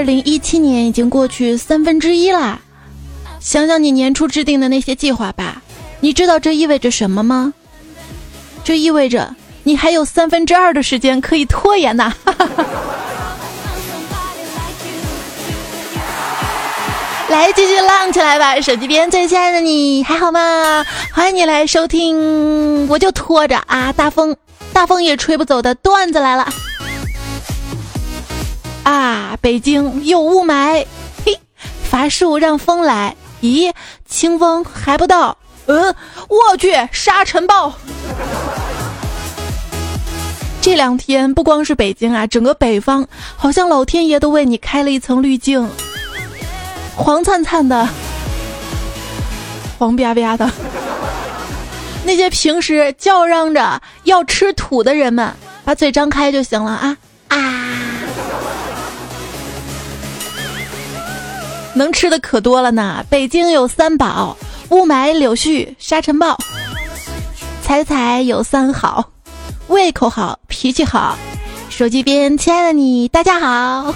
二零一七年已经过去三分之一啦，想想你年初制定的那些计划吧，你知道这意味着什么吗？这意味着你还有三分之二的时间可以拖延呐！来继续浪起来吧，手机边最亲爱的你还好吗？欢迎你来收听，我就拖着啊，大风大风也吹不走的段子来了。啊，北京有雾霾，嘿，伐树让风来。咦，清风还不到。嗯，我去，沙尘暴。这两天不光是北京啊，整个北方好像老天爷都为你开了一层滤镜，黄灿灿的，黄吧吧的。那些平时叫嚷着要吃土的人们，把嘴张开就行了啊啊！能吃的可多了呢，北京有三宝：雾霾、柳絮、沙尘暴。彩彩有三好：胃口好、脾气好。手机边，亲爱的你，大家好。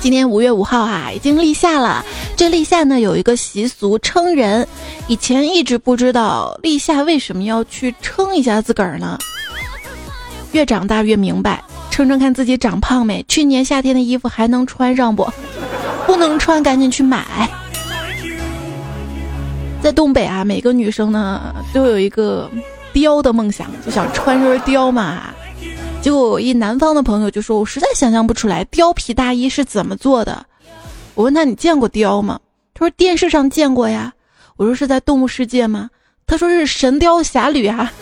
今天五月五号哈，已经立夏了。这立夏呢，有一个习俗称人，以前一直不知道立夏为什么要去称一下自个儿呢？越长大越明白。称称看自己长胖没？去年夏天的衣服还能穿上不？不能穿，赶紧去买。在东北啊，每个女生呢都有一个貂的梦想，就想穿身貂嘛。结果我一南方的朋友就说：“我实在想象不出来貂皮大衣是怎么做的。”我问他：“你见过貂吗？”他说：“电视上见过呀。”我说：“是在动物世界吗？”他说：“是《神雕侠侣》啊。”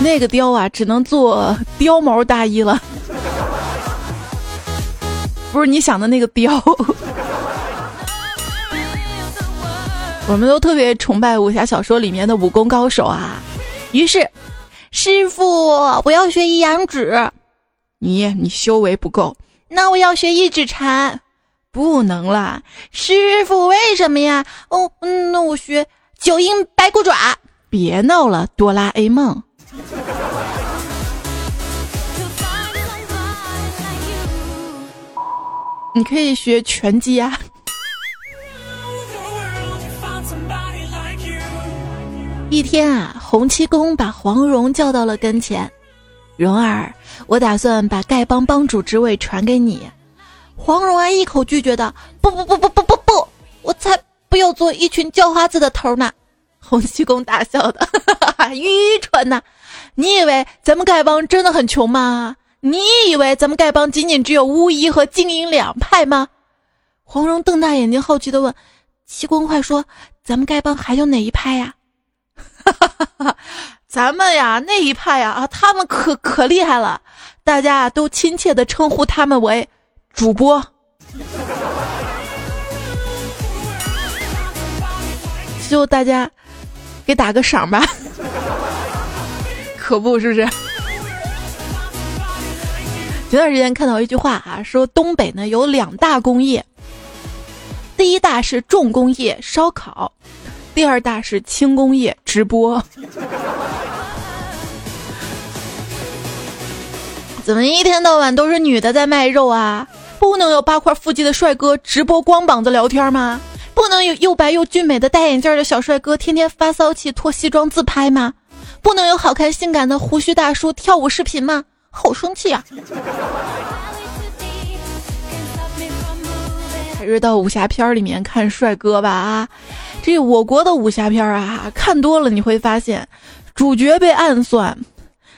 那个貂啊，只能做貂毛大衣了，不是你想的那个貂。我们都特别崇拜武侠小说里面的武功高手啊，于是，师傅，我要学一阳指。你你修为不够，那我要学一指禅，不能啦。师傅，为什么呀？哦，那我学九阴白骨爪。别闹了，哆啦 A 梦。你可以学拳击啊！一天啊，洪七公把黄蓉叫到了跟前，蓉儿，我打算把丐帮帮主之位传给你。黄蓉啊，一口拒绝道：“不不不不不不不，我才不要做一群叫花子的头呢！”洪七公大笑的，愚蠢呐！你以为咱们丐帮真的很穷吗？你以为咱们丐帮仅仅只有巫医和金银两派吗？黄蓉瞪大眼睛，好奇的问：“七公，快说，咱们丐帮还有哪一派呀？”哈哈哈哈咱们呀，那一派呀，啊，他们可可厉害了，大家都亲切的称呼他们为主播。就大家给打个赏吧。可不是不是？前段时间看到一句话啊，说东北呢有两大工业，第一大是重工业烧烤，第二大是轻工业直播。怎么一天到晚都是女的在卖肉啊？不能有八块腹肌的帅哥直播光膀子聊天吗？不能有又白又俊美的戴眼镜的小帅哥天天发骚气脱西装自拍吗？不能有好看性感的胡须大叔跳舞视频吗？好生气啊！还是到武侠片里面看帅哥吧啊！这我国的武侠片啊，看多了你会发现，主角被暗算，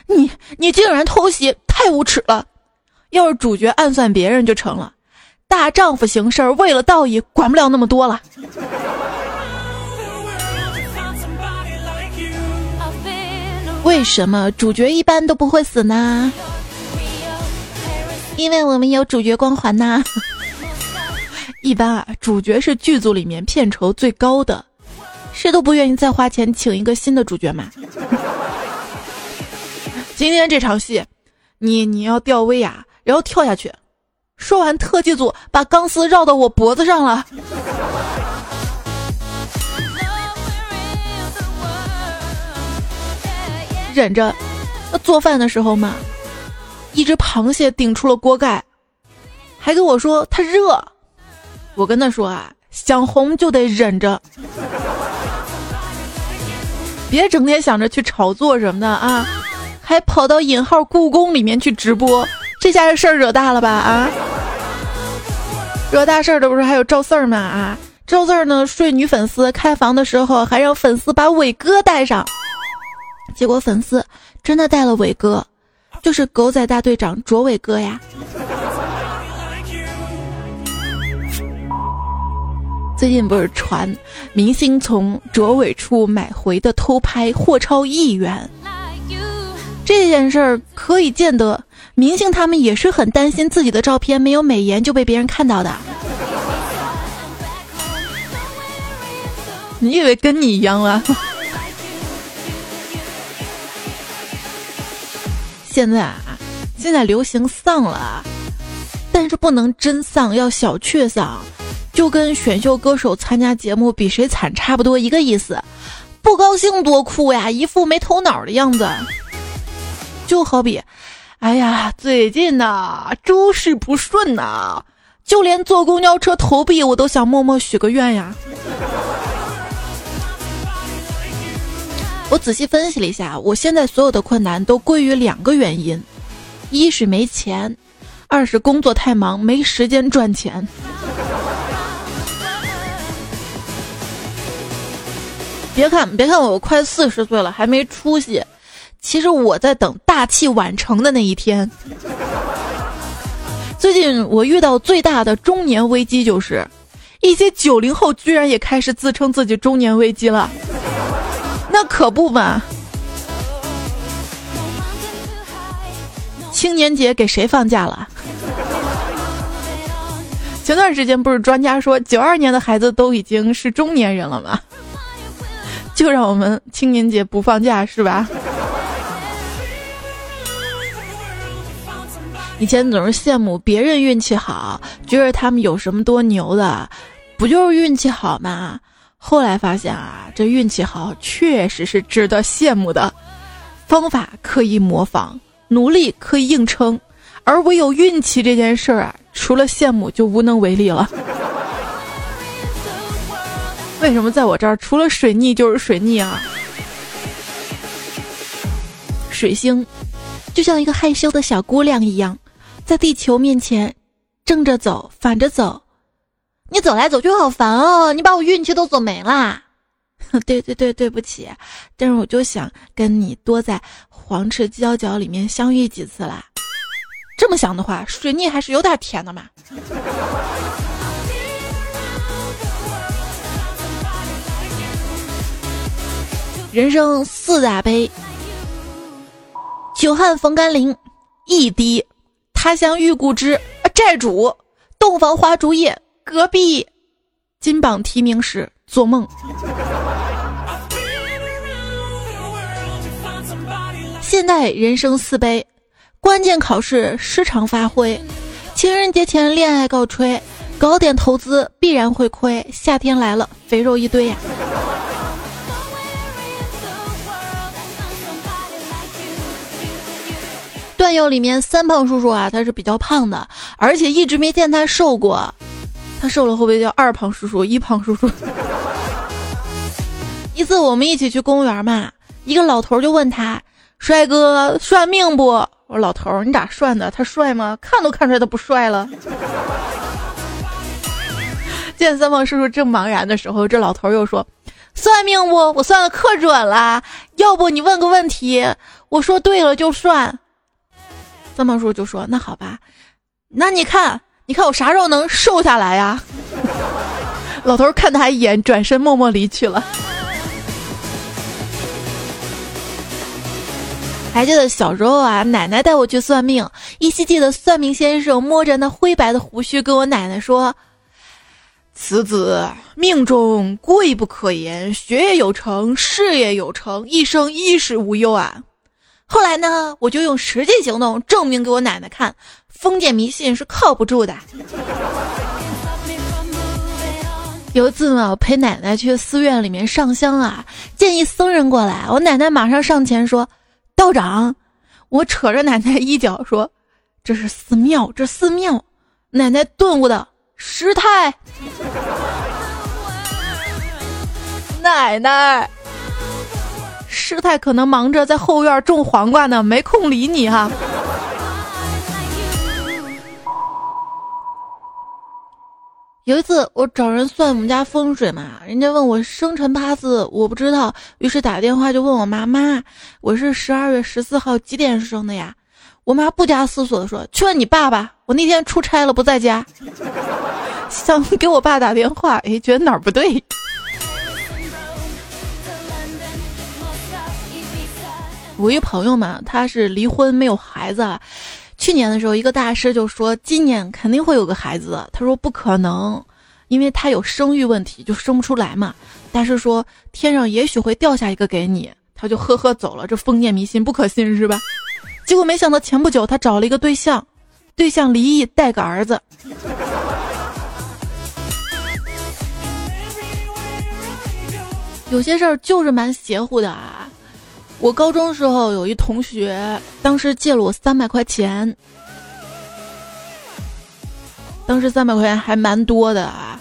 你你竟然偷袭，太无耻了！要是主角暗算别人就成了，大丈夫行事为了道义，管不了那么多了。为什么主角一般都不会死呢？因为我们有主角光环呐。一般啊，主角是剧组里面片酬最高的，谁都不愿意再花钱请一个新的主角嘛。今天这场戏，你你要吊威亚，然后跳下去。说完，特技组把钢丝绕到我脖子上了。忍着。那做饭的时候嘛，一只螃蟹顶出了锅盖，还跟我说它热。我跟他说啊，想红就得忍着，别整天想着去炒作什么的啊，还跑到引号故宫里面去直播，这下事儿惹大了吧啊！惹大事儿的不是还有赵四儿吗？啊，赵四儿呢睡女粉丝开房的时候，还让粉丝把伟哥带上，结果粉丝。真的带了伟哥，就是狗仔大队长卓伟哥呀。最近不是传明星从卓伟处买回的偷拍货超亿元，这件事儿可以见得明星他们也是很担心自己的照片没有美颜就被别人看到的。你以为跟你一样啊？现在啊，现在流行丧了，但是不能真丧，要小确丧，就跟选秀歌手参加节目比谁惨差不多一个意思。不高兴多哭呀，一副没头脑的样子。就好比，哎呀，最近呐，诸事不顺呐，就连坐公交车投币我都想默默许个愿呀。我仔细分析了一下，我现在所有的困难都归于两个原因：一是没钱，二是工作太忙没时间赚钱。别看别看我快四十岁了还没出息，其实我在等大器晚成的那一天。最近我遇到最大的中年危机就是，一些九零后居然也开始自称自己中年危机了。那可不嘛！青年节给谁放假了？前段时间不是专家说九二年的孩子都已经是中年人了吗？就让我们青年节不放假是吧？以前总是羡慕别人运气好，觉得他们有什么多牛的，不就是运气好吗？后来发现啊，这运气好确实是值得羡慕的，方法可以模仿，努力可以硬撑，而唯有运气这件事儿啊，除了羡慕就无能为力了。为什么在我这儿除了水逆就是水逆啊？水星就像一个害羞的小姑娘一样，在地球面前正着走，反着走。你走来走去好烦哦！你把我运气都走没啦。对对对，对不起，但是我就想跟你多在黄池交角里面相遇几次啦。这么想的话，水逆还是有点甜的嘛。人生四大悲：久旱逢甘霖，一滴；他乡遇故知，债主；洞房花烛夜。隔壁金榜题名时做梦。现代人生四悲：关键考试失常发挥，情人节前恋爱告吹，搞点投资必然会亏，夏天来了肥肉一堆呀。段友里面三胖叔叔啊，他是比较胖的，而且一直没见他瘦过。他瘦了会不会叫二胖叔叔、一胖叔叔？一次我们一起去公园嘛，一个老头就问他：“帅哥，算命不？”我说：“老头，你咋算的？他帅吗？看都看出来他不帅了。”见三胖叔叔正茫然的时候，这老头又说：“算命不？我算的可准了。要不你问个问题，我说对了就算。”三胖叔叔就说：“那好吧，那你看。”你看我啥时候能瘦下来呀？老头看他一眼，转身默默离去了。还记得小时候啊，奶奶带我去算命，依稀记得算命先生摸着那灰白的胡须，跟我奶奶说：“此子命中贵不可言，学业有成，事业有成，一生衣食无忧啊。”后来呢，我就用实际行动证明给我奶奶看。封建迷信是靠不住的。有一次呢，我陪奶奶去寺院里面上香啊，建议僧人过来，我奶奶马上上前说：“道长，我扯着奶奶衣角说：“这是寺庙，这寺庙。”奶奶顿悟的师太，奶奶，师太可能忙着在后院种黄瓜呢，没空理你哈。有一次我找人算我们家风水嘛，人家问我生辰八字，我不知道，于是打电话就问我妈妈：“我是十二月十四号几点生的呀？”我妈不加思索的说：“去问你爸爸，我那天出差了不在家。”想给我爸打电话，哎，觉得哪儿不对。我一朋友嘛，他是离婚没有孩子。去年的时候，一个大师就说今年肯定会有个孩子。他说不可能，因为他有生育问题，就生不出来嘛。大师说天上也许会掉下一个给你，他就呵呵走了。这封建迷信不可信是吧？结果没想到前不久他找了一个对象，对象离异带个儿子。有些事儿就是蛮邪乎的啊。我高中时候有一同学，当时借了我三百块钱，当时三百块钱还蛮多的啊，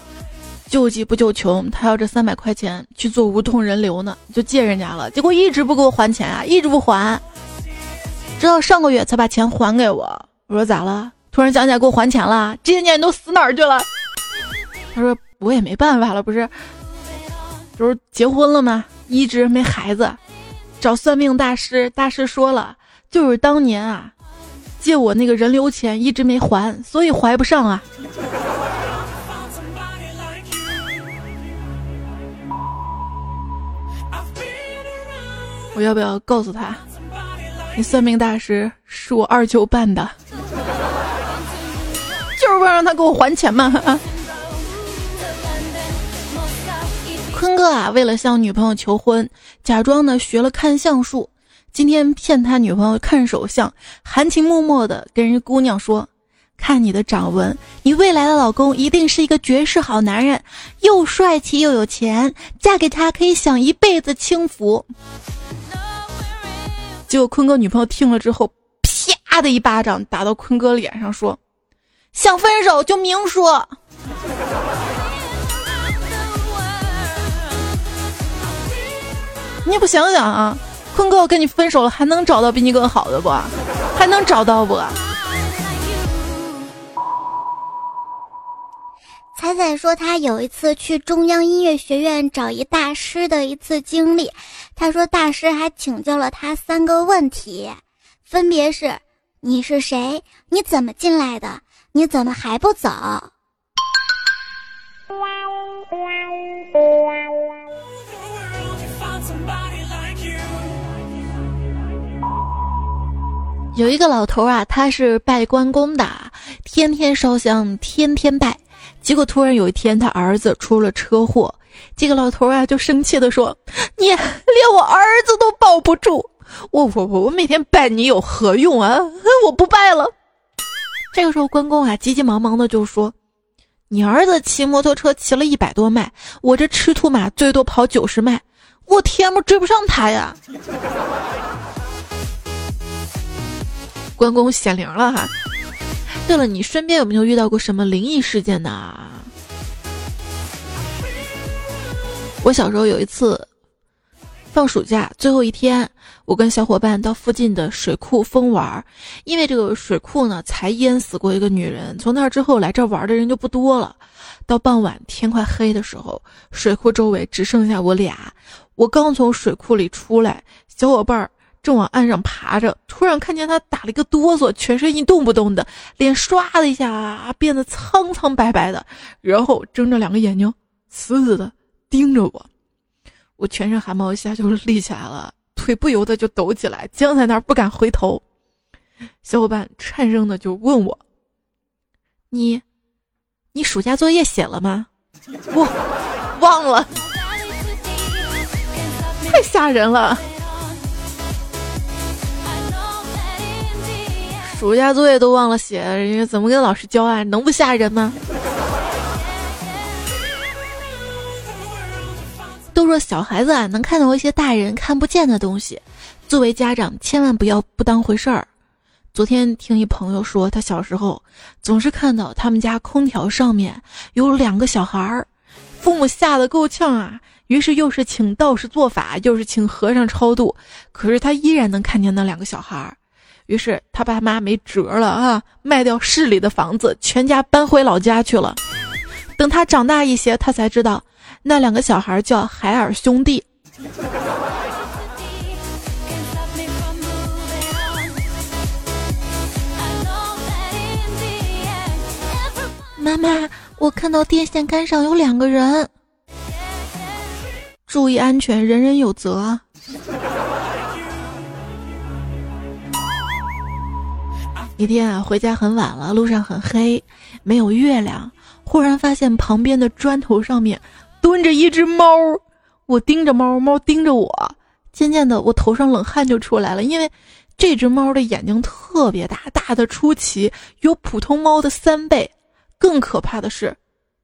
救急不救穷，他要这三百块钱去做无痛人流呢，就借人家了，结果一直不给我还钱啊，一直不还，直到上个月才把钱还给我。我说咋了？突然想起来给我还钱了？这些年你都死哪儿去了？他说我也没办法了，不是，就是结婚了吗？一直没孩子。找算命大师，大师说了，就是当年啊，借我那个人流钱一直没还，所以怀不上啊。我要不要告诉他，你算命大师是我二舅办的，就是为了让他给我还钱嘛。坤哥啊，为了向女朋友求婚，假装呢学了看相术。今天骗他女朋友看手相，含情脉脉的跟人姑娘说：“看你的掌纹，你未来的老公一定是一个绝世好男人，又帅气又有钱，嫁给他可以享一辈子清福。”结果坤哥女朋友听了之后，啪的一巴掌打到坤哥脸上，说：“想分手就明说。”你不想想啊，坤哥我跟你分手了，还能找到比你更好的不？还能找到不？彩彩说，她有一次去中央音乐学院找一大师的一次经历。她说，大师还请教了她三个问题，分别是：你是谁？你怎么进来的？你怎么还不走？有一个老头啊，他是拜关公的，天天烧香，天天拜。结果突然有一天，他儿子出了车祸，这个老头啊就生气的说：“你连我儿子都保不住，我我我我每天拜你有何用啊？我不拜了。”这个时候，关公啊急急忙忙的就说：“你儿子骑摩托车骑了一百多迈，我这赤兔马最多跑九十迈，我天我追不上他呀。”关公显灵了哈！对了，你身边有没有遇到过什么灵异事件呢？我小时候有一次放暑假最后一天，我跟小伙伴到附近的水库疯玩，因为这个水库呢才淹死过一个女人，从那之后来这玩的人就不多了。到傍晚天快黑的时候，水库周围只剩下我俩。我刚从水库里出来，小伙伴儿。正往岸上爬着，突然看见他打了一个哆嗦，全身一动不动的，脸唰的一下变得苍苍白白的，然后睁着两个眼睛，死死的盯着我。我全身汗毛一下就立起来了，腿不由得就抖起来，僵在那儿不敢回头。小伙伴颤声的就问我：“你，你暑假作业写了吗？”我 忘了，太吓人了。暑假作业都忘了写，人家怎么跟老师交啊？能不吓人吗？都说小孩子啊能看到一些大人看不见的东西，作为家长，千万不要不当回事儿。昨天听一朋友说，他小时候总是看到他们家空调上面有两个小孩儿，父母吓得够呛啊。于是又是请道士做法，又是请和尚超度，可是他依然能看见那两个小孩儿。于是他爸妈没辙了啊，卖掉市里的房子，全家搬回老家去了。等他长大一些，他才知道那两个小孩叫海尔兄弟。妈妈，我看到电线杆上有两个人，注意安全，人人有责。一天啊，回家很晚了，路上很黑，没有月亮。忽然发现旁边的砖头上面蹲着一只猫，我盯着猫，猫盯着我。渐渐的，我头上冷汗就出来了，因为这只猫的眼睛特别大，大的出奇，有普通猫的三倍。更可怕的是，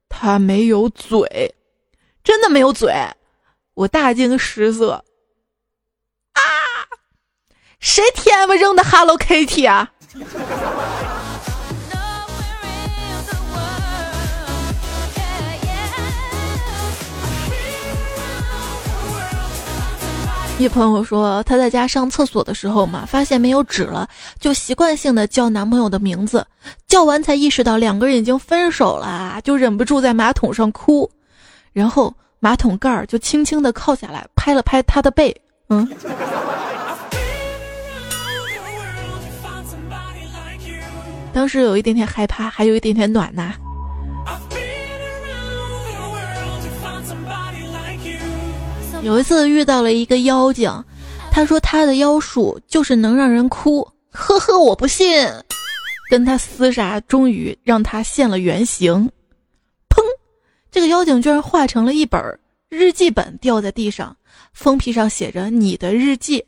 它没有嘴，真的没有嘴！我大惊失色。啊！谁 TM 扔的 Hello Kitty 啊？一朋友说，他在家上厕所的时候嘛，发现没有纸了，就习惯性的叫男朋友的名字，叫完才意识到两个人已经分手了，就忍不住在马桶上哭，然后马桶盖儿就轻轻的靠下来，拍了拍他的背，嗯。当时有一点点害怕，还有一点点暖呐。有一次遇到了一个妖精，他说他的妖术就是能让人哭，呵呵，我不信。跟他厮杀，终于让他现了原形。砰！这个妖精居然化成了一本日记本，掉在地上，封皮上写着“你的日记”。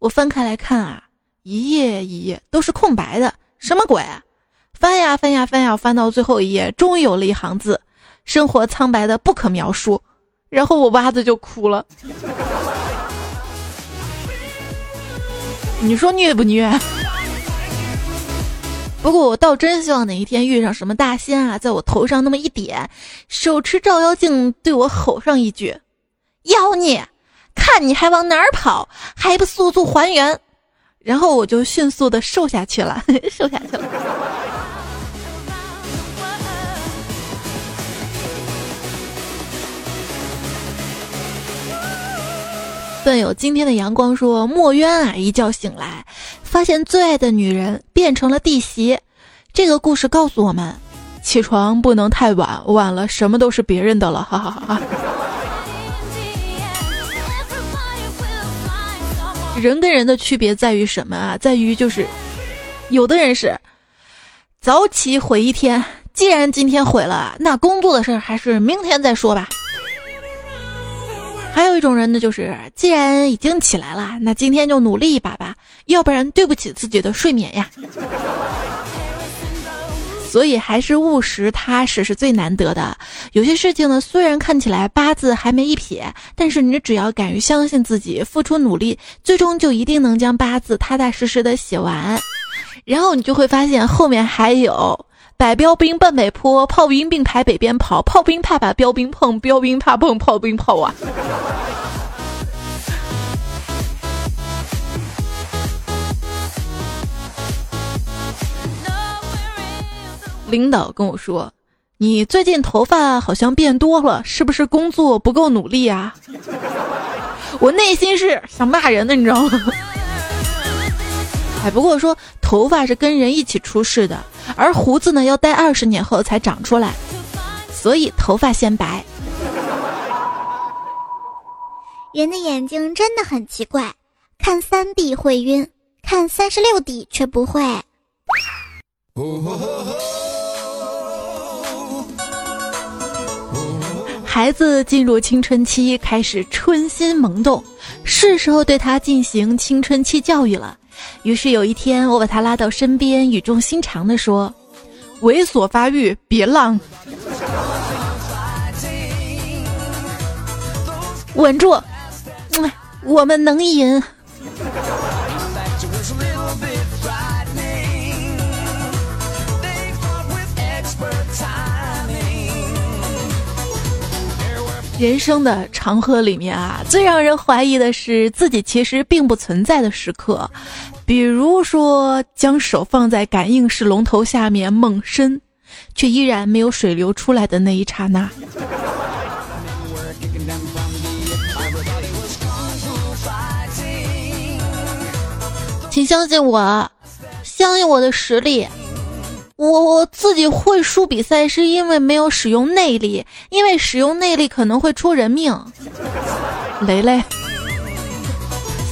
我翻开来看啊，一页一页都是空白的，什么鬼？翻呀翻呀翻呀，翻到最后一页，终于有了一行字：“生活苍白的不可描述。”然后我娃子就哭了，你说虐不虐？不过我倒真希望哪一天遇上什么大仙啊，在我头上那么一点，手持照妖镜对我吼上一句：“妖孽，看你还往哪儿跑，还不速速还原！”然后我就迅速的瘦下去了，瘦下去了。段友今天的阳光说：“墨渊啊，一觉醒来，发现最爱的女人变成了弟媳。这个故事告诉我们，起床不能太晚，晚了什么都是别人的了。”哈哈哈哈。人跟人的区别在于什么啊？在于就是，有的人是早起毁一天，既然今天毁了，那工作的事儿还是明天再说吧。还有一种人呢，就是既然已经起来了，那今天就努力一把吧，要不然对不起自己的睡眠呀。所以还是务实踏实是最难得的。有些事情呢，虽然看起来八字还没一撇，但是你只要敢于相信自己，付出努力，最终就一定能将八字踏踏实实的写完。然后你就会发现后面还有。百标兵奔北坡，炮兵并排北边跑，炮兵怕把标兵碰，标兵怕碰炮兵炮啊！领导跟我说：“你最近头发好像变多了，是不是工作不够努力啊？” 我内心是想骂人的，你知道吗？哎，不过说头发是跟人一起出世的。而胡子呢，要待二十年后才长出来，所以头发先白。人的眼睛真的很奇怪，看三 D 会晕，看三十六 D 却不会。孩子进入青春期，开始春心萌动，是时候对他进行青春期教育了。于是有一天，我把他拉到身边，语重心长地说：“猥琐发育，别浪，稳住，我们能赢。”人生的长河里面啊，最让人怀疑的是自己其实并不存在的时刻，比如说将手放在感应式龙头下面猛伸，却依然没有水流出来的那一刹那。请相信我，相信我的实力。我我自己会输比赛，是因为没有使用内力，因为使用内力可能会出人命。雷雷，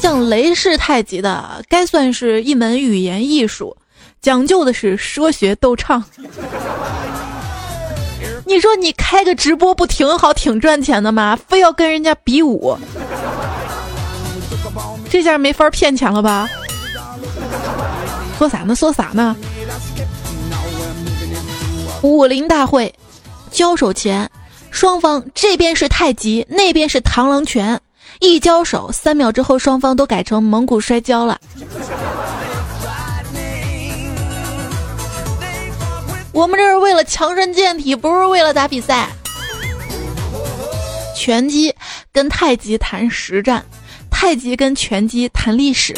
像雷氏太极的，该算是一门语言艺术，讲究的是说学逗唱。你说你开个直播不挺好，挺赚钱的吗？非要跟人家比武，这下没法骗钱了吧？说啥呢？说啥呢？武林大会，交手前，双方这边是太极，那边是螳螂拳。一交手，三秒之后，双方都改成蒙古摔跤了。我们这是为了强身健体，不是为了打比赛。拳击跟太极谈实战，太极跟拳击谈历史。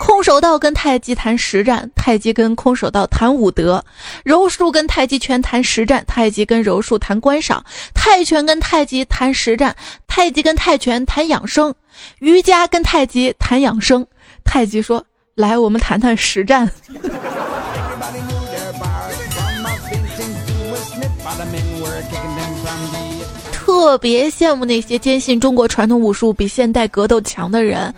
空手道跟太极谈实战，太极跟空手道谈武德；柔术跟太极拳谈实战，太极跟柔术谈观赏；泰拳跟太极谈实战，太极跟泰拳谈养生；瑜伽跟太极谈养生。太极说：“来，我们谈谈实战。”特别羡慕那些坚信中国传统武术比现代格斗强的人。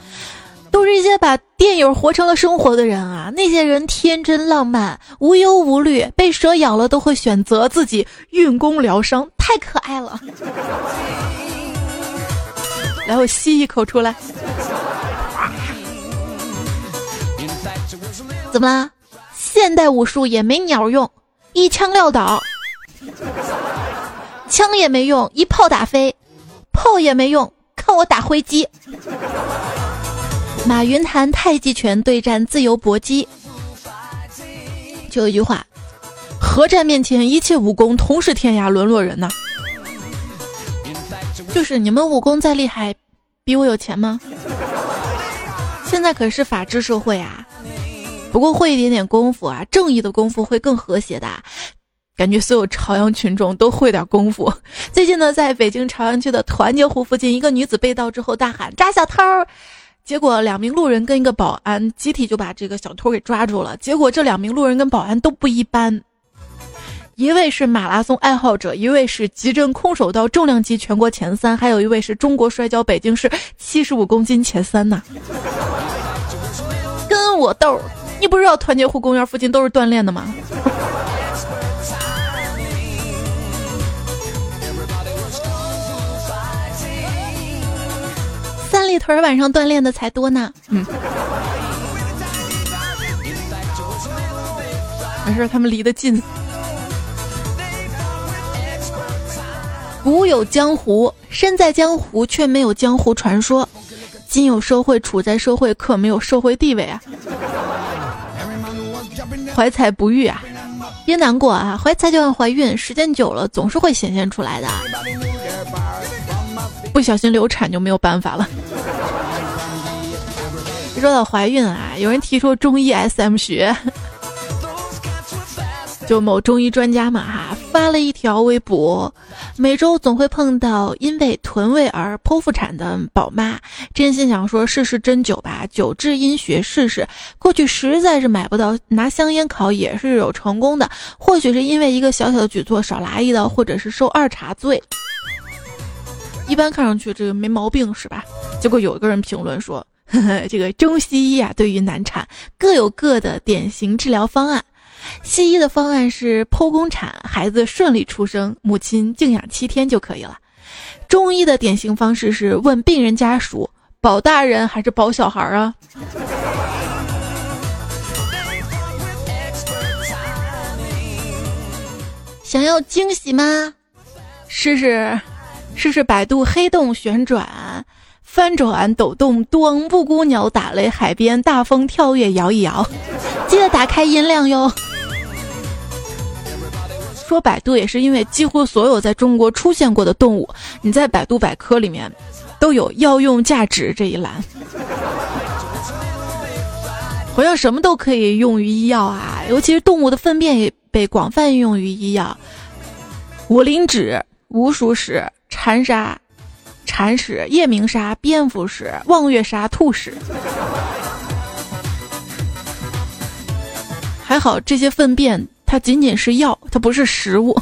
都是一些把电影活成了生活的人啊！那些人天真浪漫、无忧无虑，被蛇咬了都会选择自己运功疗伤，太可爱了。来，我吸一口出来。怎么啦？现代武术也没鸟用，一枪撂倒；枪也没用，一炮打飞；炮也没用，看我打灰机。马云谈太极拳对战自由搏击，就一句话：核战面前一切武功同是天涯沦落人呐。就是你们武功再厉害，比我有钱吗？现在可是法治社会啊！不过会一点点功夫啊，正义的功夫会更和谐的。感觉所有朝阳群众都会点功夫。最近呢，在北京朝阳区的团结湖附近，一个女子被盗之后大喊抓小偷。结果两名路人跟一个保安集体就把这个小偷给抓住了。结果这两名路人跟保安都不一般，一位是马拉松爱好者，一位是极真空手道重量级全国前三，还有一位是中国摔跤北京市七十五公斤前三呢。跟我斗，你不知道团结湖公园附近都是锻炼的吗？三里屯晚上锻炼的才多呢。嗯，没事，他们离得近。古有江湖，身在江湖却没有江湖传说；今有社会，处在社会可没有社会地位啊。怀才不遇啊，别难过啊，怀才就像怀孕，时间久了总是会显现出来的。不小心流产就没有办法了。说到怀孕啊，有人提出中医 SM 学，就某中医专家嘛哈发了一条微博，每周总会碰到因为臀位而剖腹产的宝妈，真心想说试试针灸吧，灸治阴穴试试。过去实在是买不到，拿香烟烤也是有成功的，或许是因为一个小小的举措少拉一刀，或者是受二茬罪。一般看上去这个没毛病是吧？结果有一个人评论说：“ 这个中西医啊，对于难产各有各的典型治疗方案。西医的方案是剖宫产，孩子顺利出生，母亲静养七天就可以了。中医的典型方式是问病人家属保大人还是保小孩啊？想要惊喜吗？试试。试试百度黑洞旋转，翻转抖动咚，布谷鸟打雷，海边大风跳跃摇一摇。记得打开音量哟。说百度也是因为几乎所有在中国出现过的动物，你在百度百科里面都有药用价值这一栏。好像什么都可以用于医药啊，尤其是动物的粪便也被广泛应用于医药。五灵脂、无鼠屎、蝉沙、铲屎、夜明砂、蝙蝠屎、望月砂、兔屎。还好这些粪便它仅仅是药，它不是食物。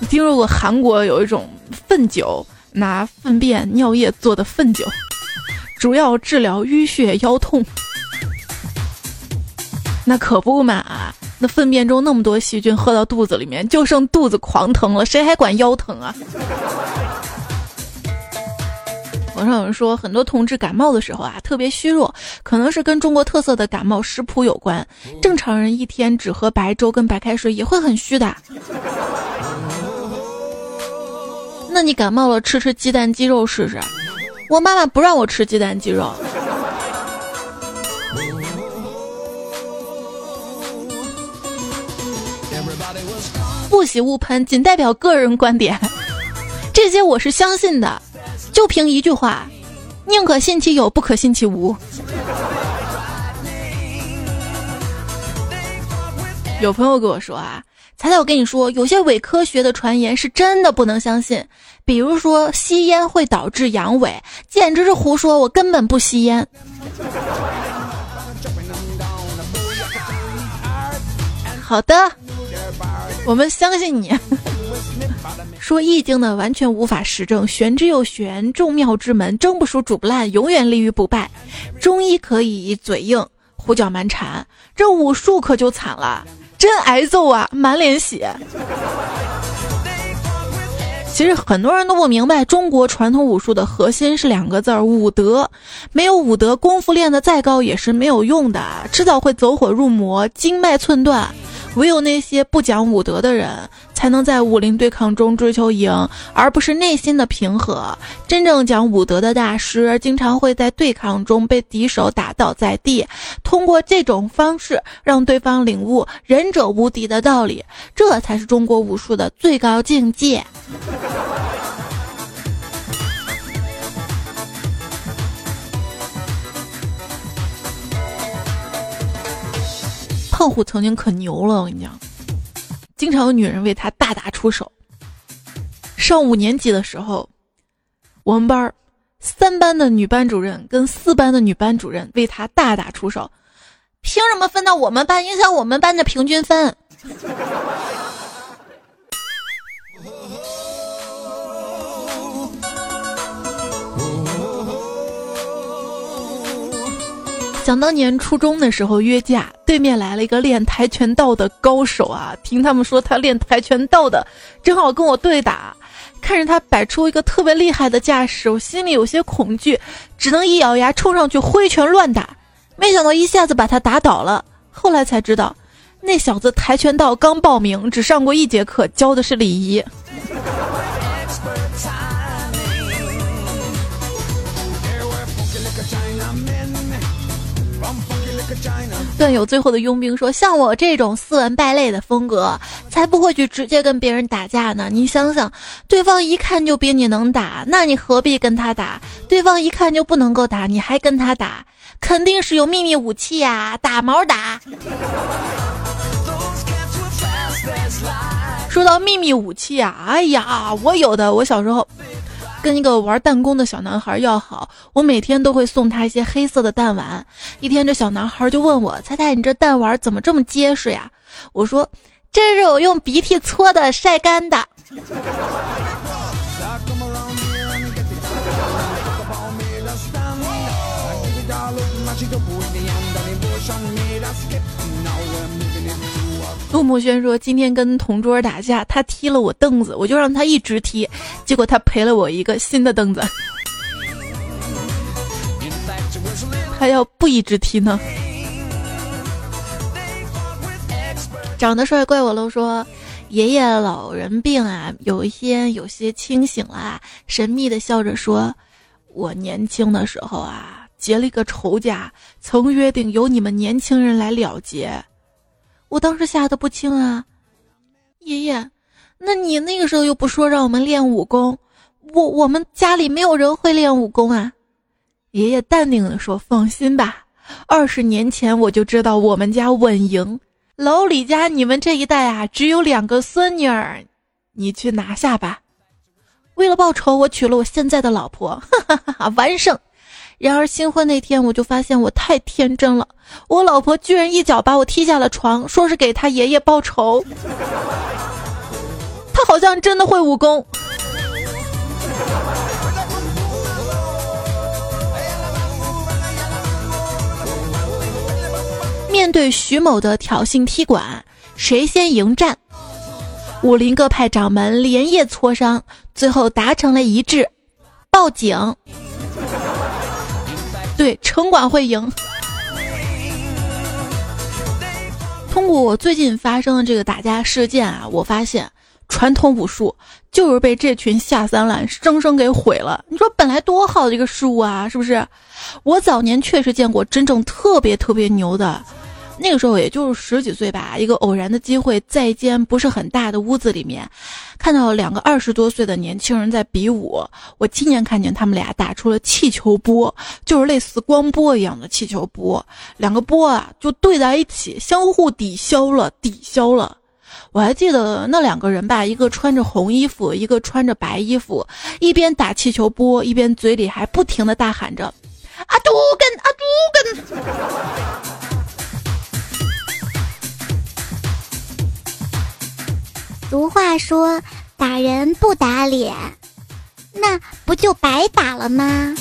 你听说过韩国有一种粪酒，拿粪便尿液做的粪酒？主要治疗淤血腰痛，那可不嘛！那粪便中那么多细菌，喝到肚子里面就剩肚子狂疼了，谁还管腰疼啊？网上有人说，很多同志感冒的时候啊，特别虚弱，可能是跟中国特色的感冒食谱有关。正常人一天只喝白粥跟白开水也会很虚的。那你感冒了，吃吃鸡蛋鸡肉试试。我妈妈不让我吃鸡蛋鸡肉。不喜勿喷，仅代表个人观点。这些我是相信的，就凭一句话：宁可信其有，不可信其无。有朋友跟我说啊。彩彩，我跟你说，有些伪科学的传言是真的不能相信。比如说吸烟会导致阳痿，简直是胡说！我根本不吸烟。好的，我们相信你。说易经呢，完全无法实证，玄之又玄，众妙之门，蒸不熟煮不烂，永远立于不败。中医可以嘴硬，胡搅蛮缠，这武术可就惨了。真挨揍啊，满脸血。其实很多人都不明白，中国传统武术的核心是两个字儿：武德。没有武德，功夫练得再高也是没有用的，迟早会走火入魔，经脉寸断。唯有那些不讲武德的人，才能在武林对抗中追求赢，而不是内心的平和。真正讲武德的大师，经常会在对抗中被敌手打倒在地，通过这种方式让对方领悟“仁者无敌”的道理。这才是中国武术的最高境界。胖虎曾经可牛了，我跟你讲，经常有女人为他大打出手。上五年级的时候，我们班三班的女班主任跟四班的女班主任为他大打出手，凭什么分到我们班，影响我们班的平均分？想当年初中的时候约架，对面来了一个练跆拳道的高手啊！听他们说他练跆拳道的，正好跟我对打。看着他摆出一个特别厉害的架势，我心里有些恐惧，只能一咬牙冲上去挥拳乱打。没想到一下子把他打倒了。后来才知道，那小子跆拳道刚报名，只上过一节课，教的是礼仪。段友最后的佣兵说：“像我这种斯文败类的风格，才不会去直接跟别人打架呢。你想想，对方一看就比你能打，那你何必跟他打？对方一看就不能够打，你还跟他打，肯定是有秘密武器呀！打毛打！”说到秘密武器啊，哎呀，我有的，我小时候。跟一个玩弹弓的小男孩要好，我每天都会送他一些黑色的弹丸。一天，这小男孩就问我：“猜猜你这弹丸怎么这么结实呀？”我说：“这是我用鼻涕搓的，晒干的。”陆慕轩说：“今天跟同桌打架，他踢了我凳子，我就让他一直踢，结果他赔了我一个新的凳子。他要不一直踢呢？”长得帅怪我喽说：“爷爷老人病啊，有一天有些清醒了，神秘的笑着说：我年轻的时候啊，结了一个仇家，曾约定由你们年轻人来了结。我当时吓得不轻啊，爷爷，那你那个时候又不说让我们练武功，我我们家里没有人会练武功啊。爷爷淡定的说：“放心吧，二十年前我就知道我们家稳赢。老李家你们这一代啊，只有两个孙女儿，你去拿下吧。”为了报仇，我娶了我现在的老婆，哈哈哈，完胜。然而新婚那天，我就发现我太天真了，我老婆居然一脚把我踢下了床，说是给他爷爷报仇。他好像真的会武功。面对徐某的挑衅踢馆，谁先迎战？武林各派掌门连夜磋商，最后达成了一致，报警。对，城管会赢。通过我最近发生的这个打架事件啊，我发现传统武术就是被这群下三滥生生给毁了。你说本来多好的一个事物啊，是不是？我早年确实见过真正特别特别牛的。那个时候也就是十几岁吧，一个偶然的机会，在一间不是很大的屋子里面，看到两个二十多岁的年轻人在比武。我亲眼看见他们俩打出了气球波，就是类似光波一样的气球波，两个波啊就对在一起，相互抵消了，抵消了。我还记得那两个人吧，一个穿着红衣服，一个穿着白衣服，一边打气球波，一边嘴里还不停的大喊着：“阿杜根，阿杜根。”俗话说：“打人不打脸，那不就白打了吗？”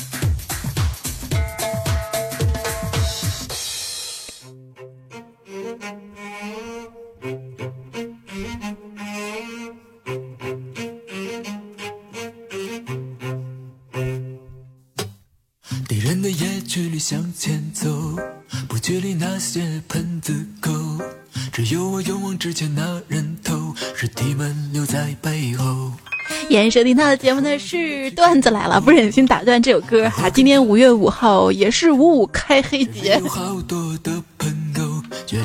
延收听到的节目呢是段子来了，不忍心打断这首歌哈。今天五月五号也是五五开黑节。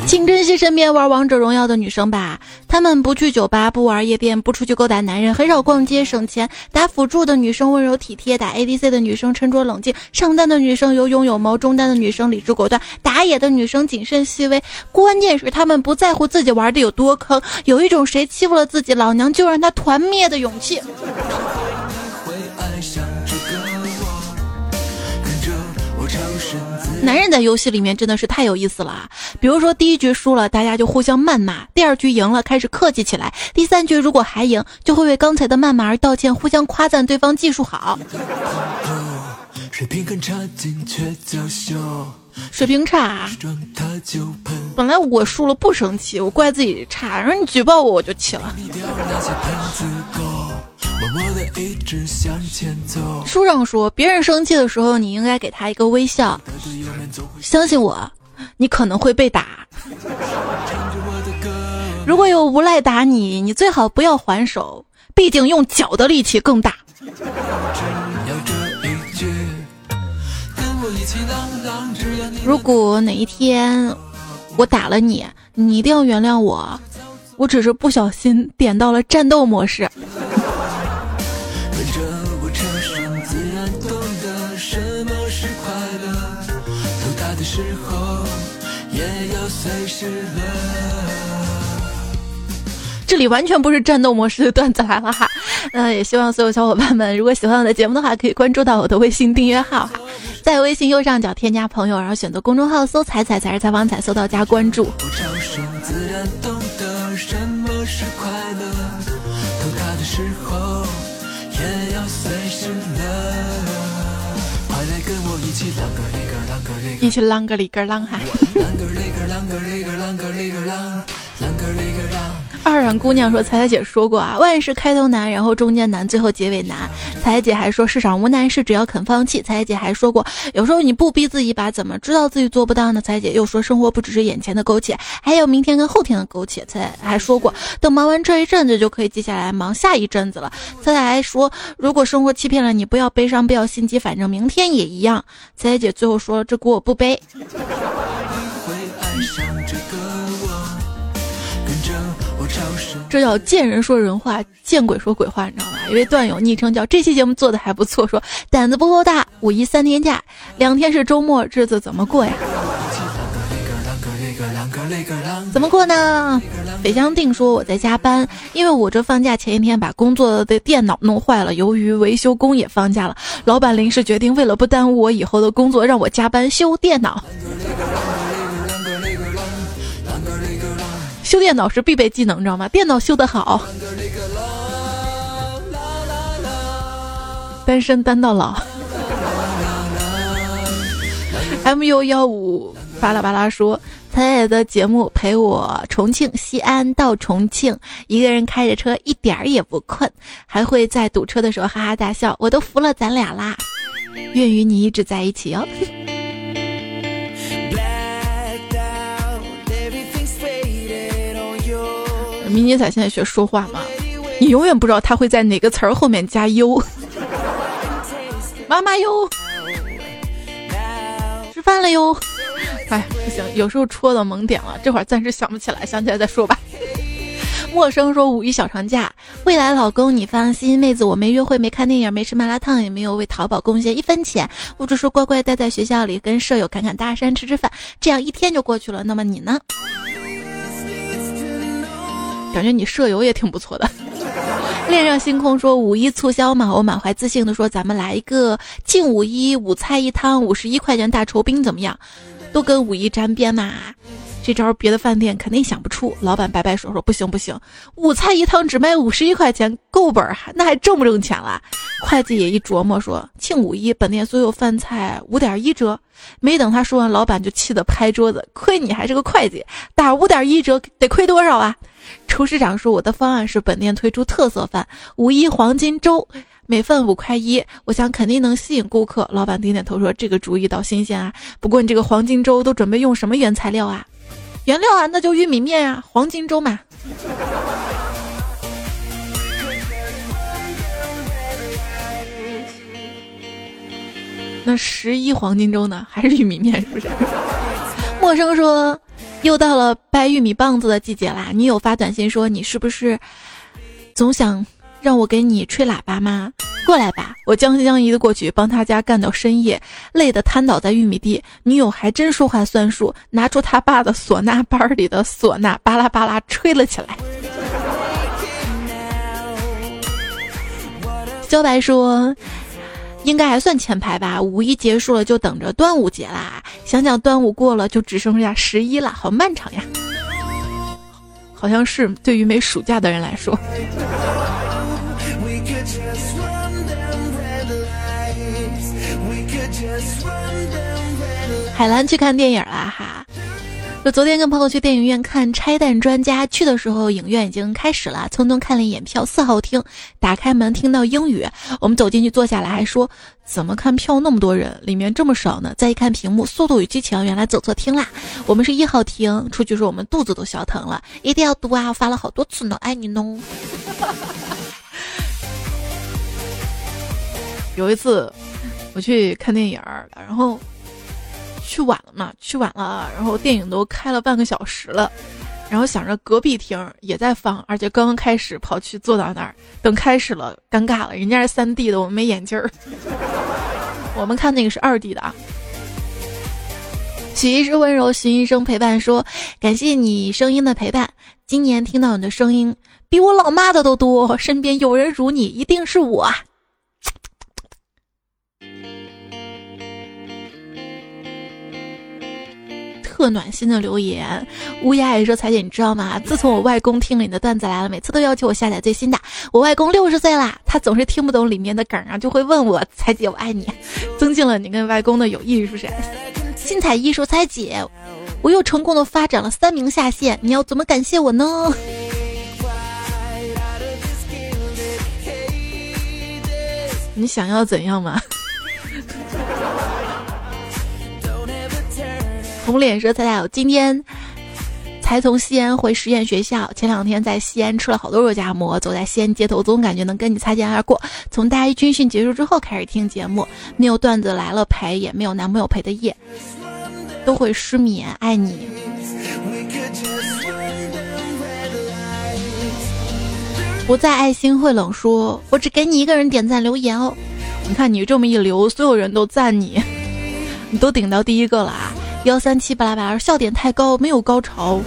请珍惜身边玩王者荣耀的女生吧，他们不去酒吧，不玩夜店，不出去勾搭男人，很少逛街省钱。打辅助的女生温柔体贴，打 ADC 的女生沉着冷静，上单的女生有勇有谋，中单的女生理智果断，打野的女生谨慎细微。关键是他们不在乎自己玩的有多坑，有一种谁欺负了自己，老娘就让他团灭的勇气。男人在游戏里面真的是太有意思了啊！比如说第一局输了，大家就互相谩骂；第二局赢了，开始客气起来；第三局如果还赢，就会为刚才的谩骂而道歉，互相夸赞对方技术好。水平差，本来我输了不生气，我怪自己差，然后你举报我，我就气了。书上说，别人生气的时候，你应该给他一个微笑。相信我，你可能会被打。如果有无赖打你，你最好不要还手，毕竟用脚的力气更大。如果哪一天我打了你，你一定要原谅我，我只是不小心点到了战斗模式。这里完全不是战斗模式的段子来了哈，那 也希望所有小伙伴们，如果喜欢我的节目的话，可以关注到我的微信订阅号哈，在微信右上角添加朋友，然后选择公众号搜“彩彩才是采访彩”，搜到加关注。一起啷个里个啷哈。二冉姑娘说：“彩彩姐说过啊，万事开头难，然后中间难，最后结尾难。”彩彩姐还说：“世上无难事，只要肯放弃。”彩彩姐还说过：“有时候你不逼自己一把，怎么知道自己做不到呢？”彩彩姐又说：“生活不只是眼前的苟且，还有明天跟后天的苟且。”彩还说过：“等忙完这一阵子，就可以接下来忙下一阵子了。”彩彩还说：“如果生活欺骗了你，不要悲伤，不要心急，反正明天也一样。”彩彩姐最后说：“这锅我不背。”这叫见人说人话，见鬼说鬼话，你知道吗？一位段友昵称叫这期节目做的还不错，说胆子不够大，五一三天假，两天是周末，日子怎么过呀？怎么过呢？北江定说我在加班，因为我这放假前一天把工作的电脑弄坏了，由于维修工也放假了，老板临时决定为了不耽误我以后的工作，让我加班修电脑。修电脑是必备技能，你知道吗？电脑修得好，单身单到老。mu 幺五巴拉巴拉说，彩彩的节目陪我重庆西安到重庆，一个人开着车一点儿也不困，还会在堵车的时候哈哈大笑，我都服了咱俩啦！愿与你一直在一起哦。迷你仔现在学说话吗，你永远不知道他会在哪个词儿后面加 u。妈妈哟，吃饭了哟。哎，不行，有时候戳到萌点了，这会儿暂时想不起来，想起来再说吧。陌生说五一小长假，未来老公你放心，妹子我没约会，没看电影，没吃麻辣烫，也没有为淘宝贡献一分钱，我只是乖乖待在学校里跟舍友侃侃大山，吃吃饭，这样一天就过去了。那么你呢？感觉你舍友也挺不错的。恋上星空说五一促销嘛，我满怀自信的说咱们来一个庆五一五菜一汤五十一块钱大酬宾怎么样？都跟五一沾边嘛。这招别的饭店肯定想不出。老板摆摆手说不行不行，五菜一汤只卖五十一块钱够本儿，那还挣不挣钱了？会计也一琢磨说庆五一本店所有饭菜五点一折。没等他说完，老板就气得拍桌子，亏你还是个会计，打五点一折得亏多少啊？厨师长说：“我的方案是本店推出特色饭五一黄金粥，每份五块一，我想肯定能吸引顾客。”老板点点头说：“这个主意倒新鲜啊，不过你这个黄金粥都准备用什么原材料啊？原料啊，那就玉米面啊，黄金粥嘛。”那十一黄金粥呢？还是玉米面？是不是？陌生说。又到了掰玉米棒子的季节啦！女友发短信说：“你是不是总想让我给你吹喇叭吗？过来吧，我将信将疑的过去，帮他家干到深夜，累得瘫倒在玉米地。女友还真说话算数，拿出他爸的唢呐班里的唢呐，巴拉巴拉吹了起来。”小白说。应该还算前排吧。五一结束了，就等着端午节啦。想想端午过了，就只剩下十一了，好漫长呀。好像是对于没暑假的人来说。海兰去看电影了哈。就昨天跟朋友去电影院看《拆弹专家》，去的时候影院已经开始了，匆匆看了一眼票，四号厅，打开门听到英语，我们走进去坐下来，还说怎么看票那么多人，里面这么少呢？再一看屏幕，《速度与激情》，原来走错厅啦，我们是一号厅，出去时我们肚子都笑疼了，一定要读啊，发了好多次呢，爱你呢。有一次我去看电影，然后。去晚了嘛？去晚了，然后电影都开了半个小时了，然后想着隔壁厅也在放，而且刚刚开始，跑去坐到那儿等开始了，尴尬了，人家是三 D 的，我们没眼镜儿，我们看那个是二 D 的啊。许医师温柔，徐医生陪伴说：“感谢你声音的陪伴，今年听到你的声音比我老妈的都多，身边有人如你，一定是我。”特暖心的留言。乌鸦也说：“彩姐，你知道吗？自从我外公听了你的段子来了，每次都要求我下载最新的。我外公六十岁啦，他总是听不懂里面的梗啊，就会问我：‘彩姐，我爱你，增进了你跟外公的友谊，是不是？’新彩艺术，彩姐，我又成功的发展了三名下线，你要怎么感谢我呢？”你想要怎样吗？红脸说：“彩彩，我今天才从西安回实验学校，前两天在西安吃了好多肉夹馍，走在西安街头，总感觉能跟你擦肩而过。从大一军训结束之后开始听节目，没有段子来了陪，也没有男朋友陪的夜，都会失眠。爱你。”不在爱心会冷说，我只给你一个人点赞留言哦。你看你这么一留，所有人都赞你，你都顶到第一个了啊！幺三七巴拉巴拉，笑点太高，没有高潮。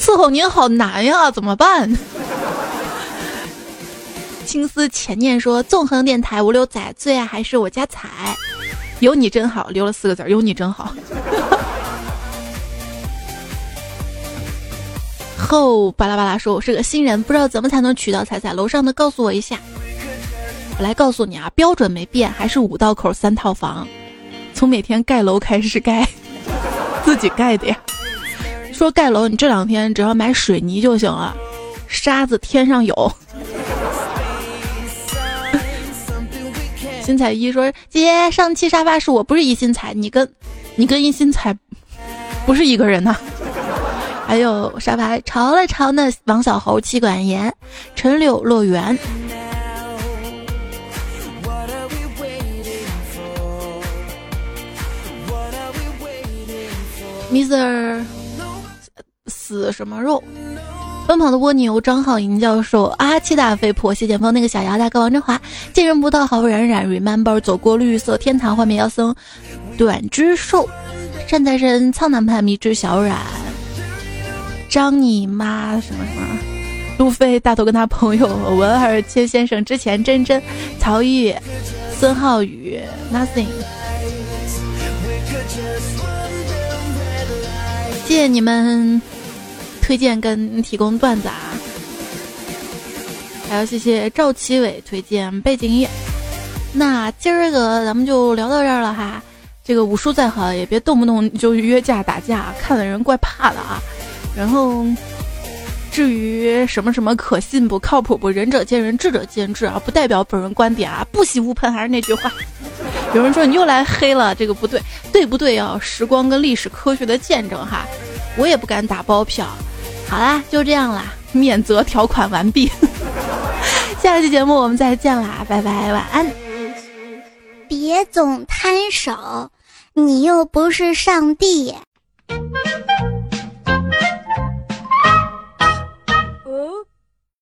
伺候您好难呀，怎么办？青丝浅念说，纵横电台五六仔最爱还是我家彩，有你真好，留了四个字，有你真好。后巴拉巴拉说：“我是个新人，不知道怎么才能娶到彩彩。楼上的告诉我一下。我来告诉你啊，标准没变，还是五道口三套房。从每天盖楼开始盖，自己盖的呀。说盖楼，你这两天只要买水泥就行了，沙子天上有。”新彩一说：“姐，上期沙发是我，不是一心彩，你跟，你跟一心彩不是一个人呐。”还有沙发潮了潮的王小猴妻管严，陈柳乐园，Mr 死什么肉？奔跑的蜗牛，张浩银教授，阿七大飞婆，谢剑锋，那个小姚大哥王振华，见人不到好冉冉，Remember 走过绿色天堂，幻灭妖僧，短之兽，善财神，苍南派迷之小冉。张你妈什么什么？路飞大头跟他朋友文儿千先生之前真真曹玉孙浩宇 nothing。谢谢你们推荐跟提供段子啊！还要谢谢赵奇伟推荐背景音乐。那今儿个咱们就聊到这儿了哈。这个武术再好，也别动不动就约架打架，看的人怪怕的啊。然后，至于什么什么可信不靠谱不，仁者见仁，智者见智啊，不代表本人观点啊。不喜勿喷，还是那句话。有人说你又来黑了，这个不对，对不对？要时光跟历史科学的见证哈。我也不敢打包票。好啦，就这样啦，免责条款完毕。下一期节目我们再见啦，拜拜，晚安。别总摊手，你又不是上帝。